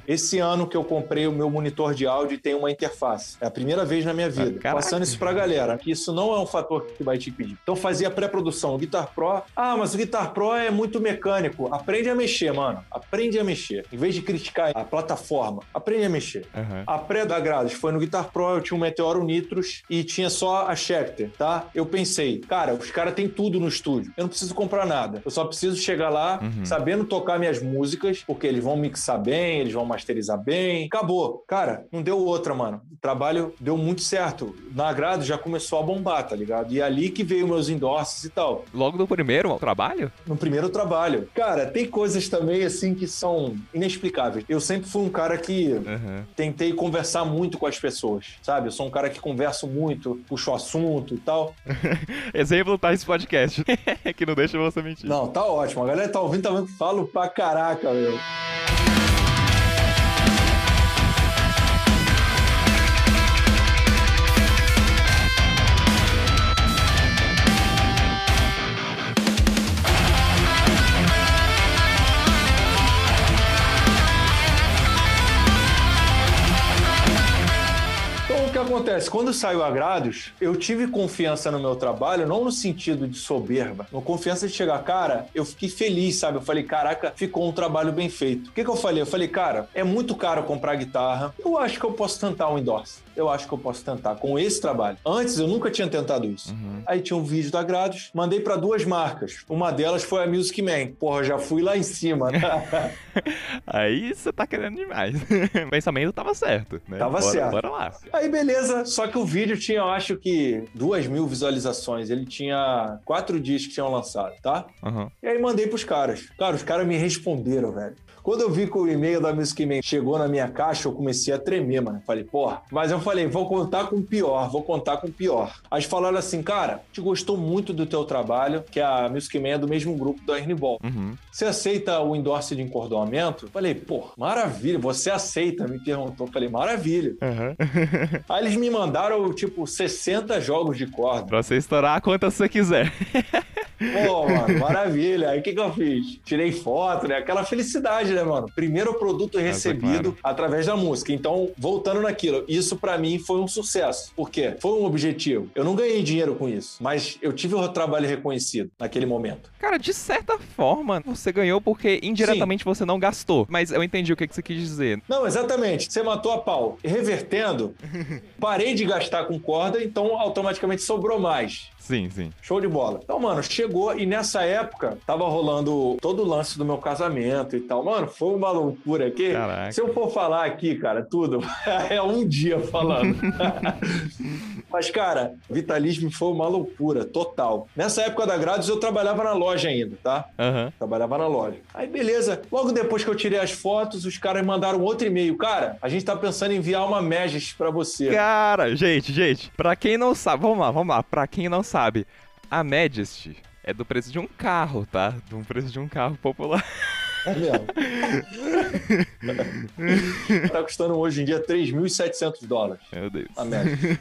esse ano que eu comprei o meu monitor de áudio e tem uma interface. É a primeira vez na minha vida. Ah. Passando isso pra galera, que isso não é um fator que vai te pedir. Então fazia pré-produção, o Guitar Pro. Ah, mas o Guitar Pro é muito mecânico. Aprende a mexer, mano. Aprende a mexer. Em vez de criticar a plataforma, aprende a mexer. Aham. A pré da Grades foi no Guitar Pro, eu tinha um Meteoro Nitros e tinha só a Schecter, tá? Eu pensei, cara, os caras têm tudo no estúdio. Eu não preciso comprar nada. Eu só preciso chegar lá Uhum. sabendo tocar minhas músicas, porque eles vão mixar bem, eles vão masterizar bem. Acabou. Cara, não deu outra, mano. O trabalho deu muito certo. Na Grades já começou a bombar, tá ligado? E é ali que veio meus endorses e tal. Logo do primeiro trabalho? No primeiro trabalho. Cara, tem coisas também assim que são inexplicáveis. Eu sempre fui um cara que Aham. tentei conversar muito com as pessoas, sabe? Eu sou um cara que converso muito, puxo assunto e tal. Exemplo tá esse podcast. que não deixa você mentir. Não, tá ótimo. A galera tá ouvindo, tá vendo que falo pra caraca, meu. Acontece? Quando saiu a Grados, eu tive confiança no meu trabalho, não no sentido de soberba, no confiança de chegar, cara, eu fiquei feliz, sabe? Eu falei, caraca, ficou um trabalho bem feito. O que, que eu falei? Eu falei, cara, é muito caro comprar guitarra, eu acho que eu posso tentar um endorse. Eu acho que eu posso tentar com esse trabalho. Antes, eu nunca tinha tentado isso. Uhum. Aí tinha um vídeo da Grados, mandei pra duas marcas. Uma delas foi a Music Man. Porra, já fui lá em cima, né? Aí você tá querendo demais. o pensamento tava certo, né? Tava bora, certo. Bora lá. Aí beleza, só que o vídeo tinha, eu acho que, duas mil visualizações. Ele tinha quatro dias que tinham lançado, tá? Aham. E aí mandei pros caras. Cara, os caras me responderam, velho. Quando eu vi que o e-mail da Music Man chegou na minha caixa, eu comecei a tremer, mano. Falei, porra. Mas eu falei, vou contar com o pior, vou contar com o pior. Aí falaram assim, cara, gente gostou muito do teu trabalho, que a Music Man é do mesmo grupo do Ernie Ball. Uhum. Você aceita o endorse de encordoamento? Falei, pô, maravilha, você aceita? Me perguntou. Falei, maravilha. Uhum. Aí eles me mandaram, tipo, 60 jogos de corda. pra você estourar quantas você quiser. Pô, mano, maravilha. Aí o que, que eu fiz? Tirei foto, né? Aquela felicidade, né, mano? Primeiro produto recebido claro. através da música. Então, voltando naquilo, isso pra mim foi um sucesso. Por quê? Foi um objetivo. Eu não ganhei dinheiro com isso, mas eu tive o trabalho reconhecido naquele momento. Cara, de certa forma, você ganhou porque indiretamente você não gastou. Mas eu entendi o que que você quis dizer. Não, exatamente. Você matou a pau. Revertendo, parei de gastar com corda, então automaticamente sobrou mais. Sim, sim. Show de bola. Então, mano, chegou e nessa época tava rolando todo o lance do meu casamento e tal. Mano, foi uma loucura aqui. Caraca. Se eu for falar aqui, cara, tudo, é um dia falando. Mas, cara, vitalismo foi uma loucura total. Nessa época da Grados, eu trabalhava na loja ainda, tá? Aham. Trabalhava na loja. Aí, beleza. Logo depois que eu tirei as fotos, os caras mandaram outro e-mail. Cara, a gente tá pensando em enviar uma Magis pra você. Cara, gente, gente, pra quem não sabe, vamos lá, vamos lá, pra quem não sabe, a Majesty é do preço de um carro, tá? Do preço de um carro popular. É mesmo. tá custando hoje em dia 3.700 dólares. Meu Deus. A Majesty.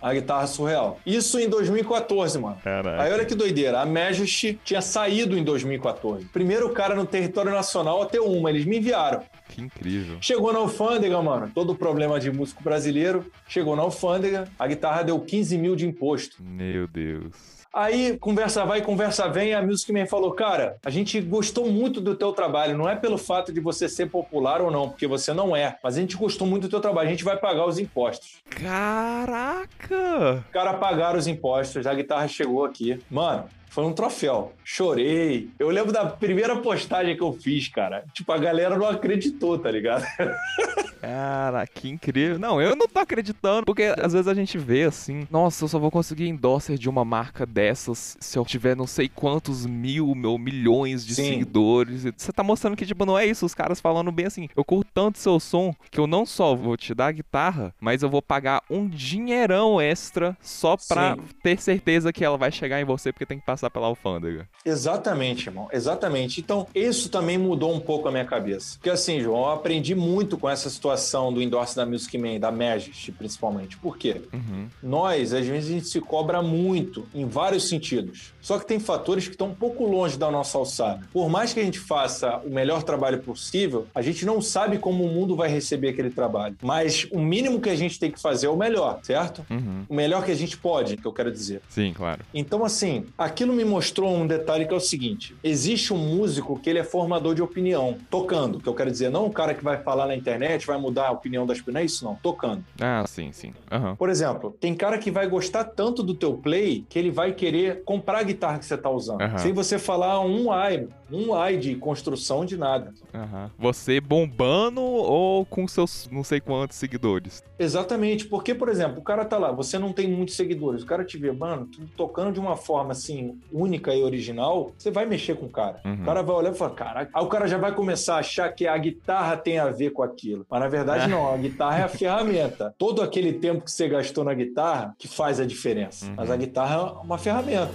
A guitarra surreal. Isso em 2014, mano. Caraca. Aí olha que doideira, a Majesty tinha saído em 2014. Primeiro cara no território nacional a ter uma, eles me enviaram. Que incrível. Chegou na alfândega, mano, todo o problema de músico brasileiro. Chegou na alfândega, a guitarra deu 15 mil de imposto. Meu Deus. Aí, conversa vai, conversa vem, a Music Man falou, cara, a gente gostou muito do teu trabalho, não é pelo fato de você ser popular ou não, porque você não é, mas a gente gostou muito do teu trabalho, a gente vai pagar os impostos. Caraca! O cara pagaram os impostos, a guitarra chegou aqui. Mano, foi um troféu. Chorei. Eu lembro da primeira postagem que eu fiz, cara. Tipo, a galera não acreditou, tá ligado? Cara, que incrível. Não, eu não tô acreditando, porque às vezes a gente vê assim, nossa, eu só vou conseguir endorser de uma marca dessas se eu tiver não sei quantos mil ou milhões de Sim. seguidores. Você tá mostrando que, tipo, não é isso. Os caras falando bem assim, eu curto tanto seu som que eu não só vou te dar a guitarra, mas eu vou pagar um dinheirão extra só pra Sim. ter certeza que ela vai chegar em você porque tem que passar pela alfândega. Exatamente, irmão. Exatamente. Então, isso também mudou um pouco a minha cabeça. Porque assim, João, eu aprendi muito com essa situação do endorse da Music Man, da Majesty, principalmente. Por quê? Uhum. Nós, às vezes, a gente se cobra muito em vários sentidos. Só que tem fatores que estão um pouco longe da nossa alçada. Por mais que a gente faça o melhor trabalho possível, a gente não sabe como o mundo vai receber aquele trabalho. Mas o mínimo que a gente tem que fazer é o melhor, certo? Uhum. O melhor que a gente pode, que eu quero dizer. Sim, claro. Então, assim, aquilo me mostrou um detalhe que é o seguinte: existe um músico que ele é formador de opinião, tocando, que eu quero dizer, não um cara que vai falar na internet, vai mudar a opinião das pessoas, não é isso não, tocando. Ah, sim, sim. Aham. Por exemplo, tem cara que vai gostar tanto do teu play que ele vai querer comprar a guitarra que você tá usando. Aham. Sem você falar um ai, um ai de construção de nada. Aham. Você bombando ou com seus não sei quantos seguidores? Exatamente, porque, por exemplo, o cara tá lá, você não tem muitos seguidores, o cara te vê, mano, tu tocando de uma forma assim, única e original, você vai mexer com o cara. Uhum. O cara vai olhar e falar, caraca. Aí o cara já vai começar a achar que a guitarra tem a ver com aquilo. Mas na verdade, não, a guitarra é a ferramenta. Todo aquele tempo que você gastou na guitarra que faz a diferença. Uhum. Mas a guitarra é uma ferramenta.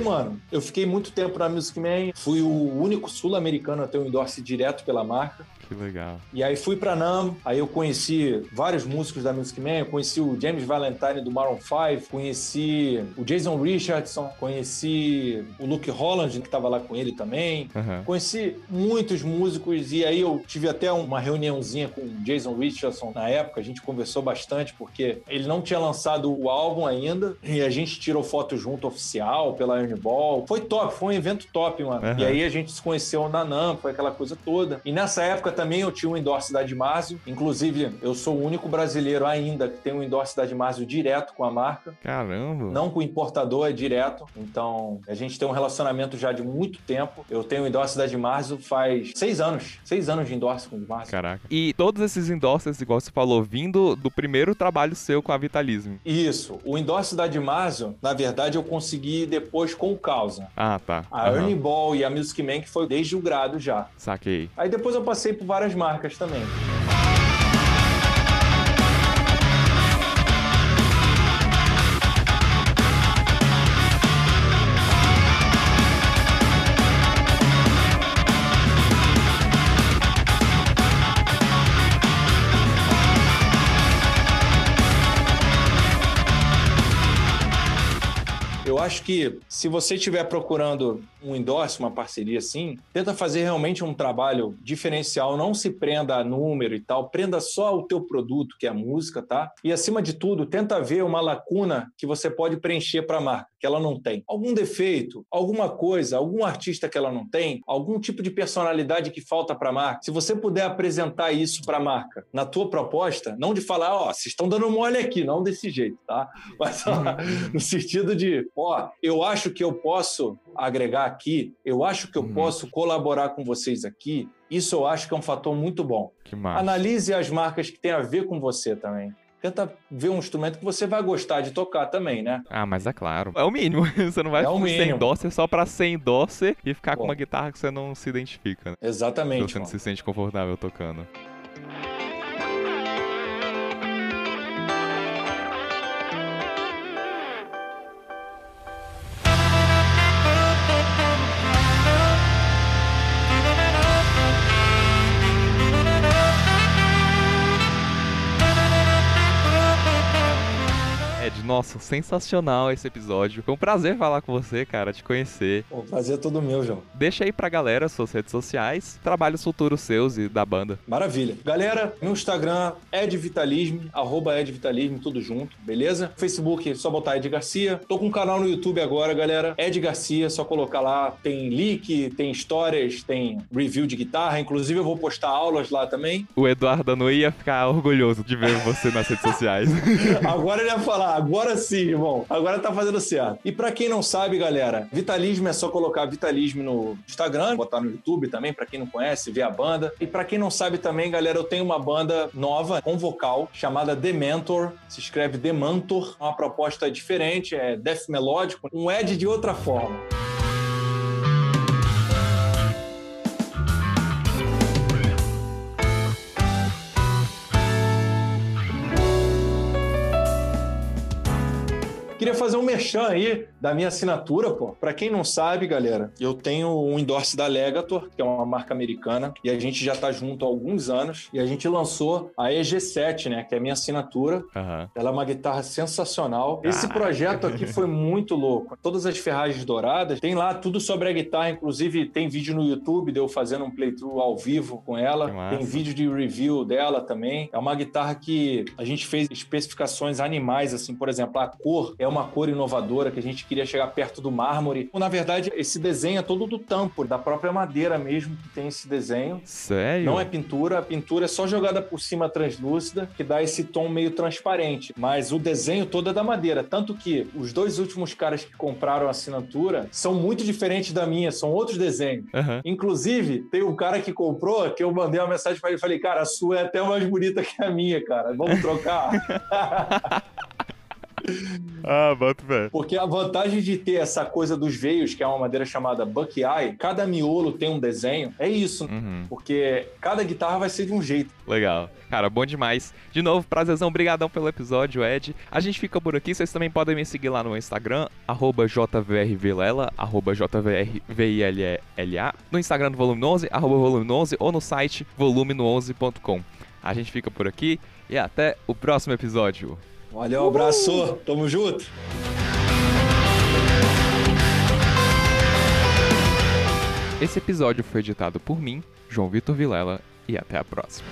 Mano, eu fiquei muito tempo na Music Man, fui o único sul-americano a ter um endorse direto pela marca. Que legal. E aí fui pra NAM, aí eu conheci vários músicos da Music Man, eu conheci o James Valentine do Maroon 5, conheci o Jason Richardson, conheci o Luke Holland, que tava lá com ele também. Aham. Conheci muitos músicos e aí eu tive até uma reuniãozinha com o Jason Richardson na época, a gente conversou bastante porque ele não tinha lançado o álbum ainda e a gente tirou foto junto oficial pela Ball. Foi top, foi um evento top, mano. Aham. E aí a gente se conheceu na NAM, foi aquela coisa toda. E nessa época também eu tinha um endorse da Admásio. Inclusive, eu sou o único brasileiro ainda que tem um endorse da Admásio direto com a marca. Caramba! Não com o importador, é direto. Então, a gente tem um relacionamento já de muito tempo. Eu tenho um endorse da Admásio faz seis anos. Seis anos de endorse com a Admásio. Caraca. E todos esses endorses, igual você falou, vindo do primeiro trabalho seu com a Vitalismo. Isso. O endorse da Admásio, na verdade, eu consegui depois com o Causa. Ah, tá. A uhum. Ernie Ball e a Music Man, que foi desde o grado já. Saquei. Aí depois eu passei por várias marcas também. Acho que se você estiver procurando um endorse, uma parceria assim, tenta fazer realmente um trabalho diferencial, não se prenda a número e tal, prenda só o teu produto, que é a música, tá? E acima de tudo, tenta ver uma lacuna que você pode preencher para a marca, que ela não tem. Algum defeito, alguma coisa, algum artista que ela não tem, algum tipo de personalidade que falta para a marca. Se você puder apresentar isso para a marca na tua proposta, não de falar, ó, oh, vocês estão dando mole aqui, não desse jeito, tá? Mas ó, no sentido de, ó, eu acho que eu posso agregar aqui, eu acho que eu uhum. posso colaborar com vocês aqui. Isso eu acho que é um fator muito bom. Analise as marcas que têm a ver com você também. Tenta ver um instrumento que você vai gostar de tocar também, né? Ah, mas é claro. É o mínimo. Você não vai é ser endosser só pra ser endosser e ficar Bom. com uma guitarra que você não se identifica. Né? Exatamente. você não se sente confortável tocando. Nossa, sensacional esse episódio. Foi um prazer falar com você, cara, te conhecer. O prazer é todo meu, João. Deixa aí pra galera suas redes sociais, trabalhos futuros seus e da banda. Maravilha. Galera, no Instagram, Ed Vitalismo, arroba Ed Vitalismo, tudo junto, beleza? Facebook, só botar Ed Garcia. Tô com um canal no YouTube agora, galera. Ed Garcia, só colocar lá. Tem leak, tem histórias, tem review de guitarra. Inclusive, eu vou postar aulas lá também. O Eduardo não ia ficar orgulhoso de ver você nas redes sociais. agora ele ia falar, agora Agora sim, irmão. Agora tá fazendo certo. E para quem não sabe, galera, Vitalismo é só colocar Vitalismo no Instagram, botar no YouTube também, para quem não conhece, ver a banda. E para quem não sabe também, galera, eu tenho uma banda nova com vocal chamada Dementor. Se escreve Demantor, uma proposta diferente, é death melódico, um Ed de outra forma. Queria fazer um merchan aí da minha assinatura, pô. Pra quem não sabe, galera, eu tenho um endorse da Legator, que é uma marca americana, e a gente já tá junto há alguns anos, e a gente lançou a EG7, né, que é a minha assinatura. Uhum. Ela é uma guitarra sensacional. Esse ah. projeto aqui foi muito louco. Todas as ferragens douradas, tem lá tudo sobre a guitarra, inclusive tem vídeo no YouTube de eu fazendo um playthrough ao vivo com ela. Tem vídeo de review dela também. É uma guitarra que a gente fez especificações animais, assim, por exemplo, a cor é uma cor inovadora que a gente queria chegar perto do mármore. Na verdade, esse desenho é todo do tampo, da própria madeira mesmo que tem esse desenho. Sério? Não é pintura, a pintura é só jogada por cima translúcida, que dá esse tom meio transparente. Mas o desenho todo é da madeira. Tanto que os dois últimos caras que compraram a assinatura são muito diferentes da minha, são outros desenhos. Uhum. Inclusive, tem um cara que comprou, que eu mandei uma mensagem para ele e falei, cara, a sua é até mais bonita que a minha, cara. Vamos trocar? ah, boto velho. Porque a vantagem de ter essa coisa dos veios, que é uma madeira chamada Buckeye, cada miolo tem um desenho, é isso. Uhum. Porque cada guitarra vai ser de um jeito. Legal. Cara, bom demais. De novo, prazerzão, brigadão pelo episódio, Ed. A gente fica por aqui, vocês também podem me seguir lá no Instagram, arroba jvrvilela, arroba jvrvilla, no Instagram do Volume 11, arroba volume 11, ou no site volume11.com. A gente fica por aqui e até o próximo episódio. Valeu, um abraço. Tamo junto. Esse episódio foi editado por mim, João Vitor Vilela, e até a próxima.